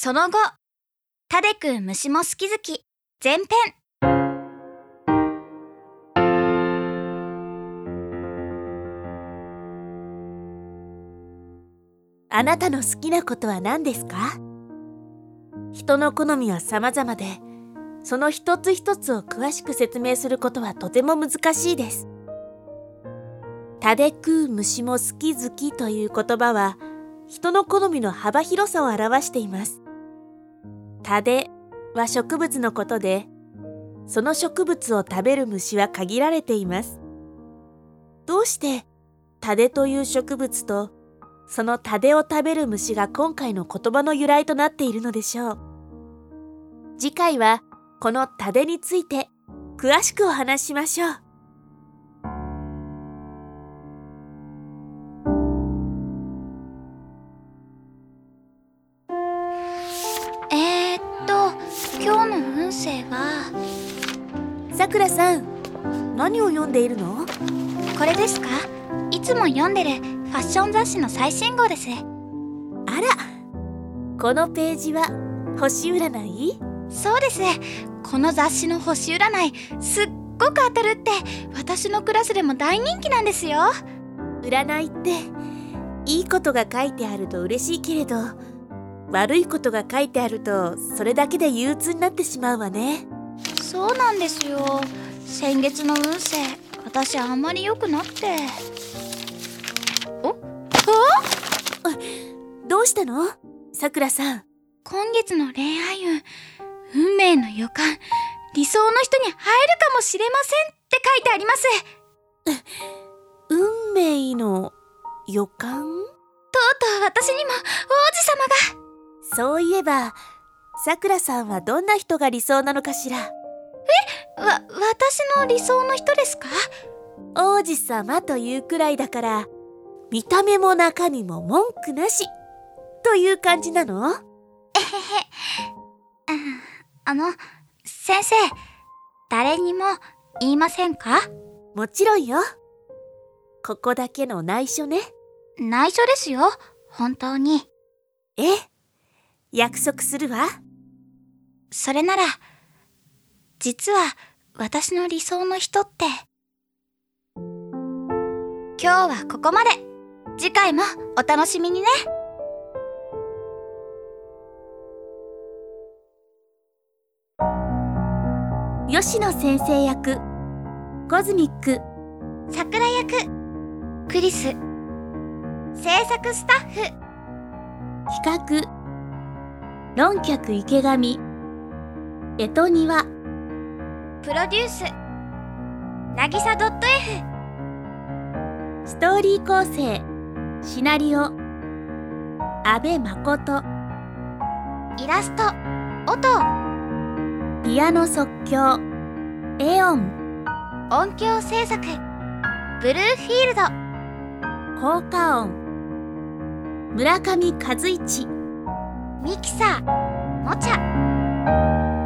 その後、タデくん虫も好き好き、前編。あなたの好きなことは何ですか？人の好みは様々で、その一つ一つを詳しく説明することはとても難しいです。タデ食う虫も好き好きという言葉は、人の好みの幅広さを表しています。タデは植物のことで、その植物を食べる虫は限られています。どうしてタデという植物とそのタデを食べる虫が今回の言葉の由来となっているのでしょう。次回はこのタデについて詳しくお話ししましょう。さくらさん何を読んでいるの？これですか？いつも読んでるファッション雑誌の最新号です。あらこのページは星占い？そうです。この雑誌の星占いすっごく当たるって私のクラスでも大人気なんですよ。占いっていいことが書いてあると嬉しいけれど悪いことが書いてあるとそれだけで憂鬱になってしまうわねそうなんですよ。先月の運勢私あんまり良くなって。どうしたの？さくらさん。今月の恋愛運運命の予感理想の人に会えるかもしれませんって書いてあります。運命の予感？とうとう私にも王子様が。そういえばさくらさんはどんな人が理想なのかしら？えわ私の理想の人ですか？王子様というくらいだから見た目も中身も文句なしという感じなの？えへへ。あの先生誰にも言いませんか？もちろんよ。ここだけの内緒ね。内緒ですよ。本当に。え約束するわ。それなら実は私の理想の人って。今日はここまで。次回もお楽しみにね。吉野先生役。コズミック。桜役。クリス。制作スタッフ。企画。論客池上。江戸庭プロデュース。なぎさ .f ストーリー構成シナリオ。阿部誠。イラスト。音。ピアノ即興。エオン。音響制作。ブルーフィールド。効果音。村上和一。ミキサー。もちゃ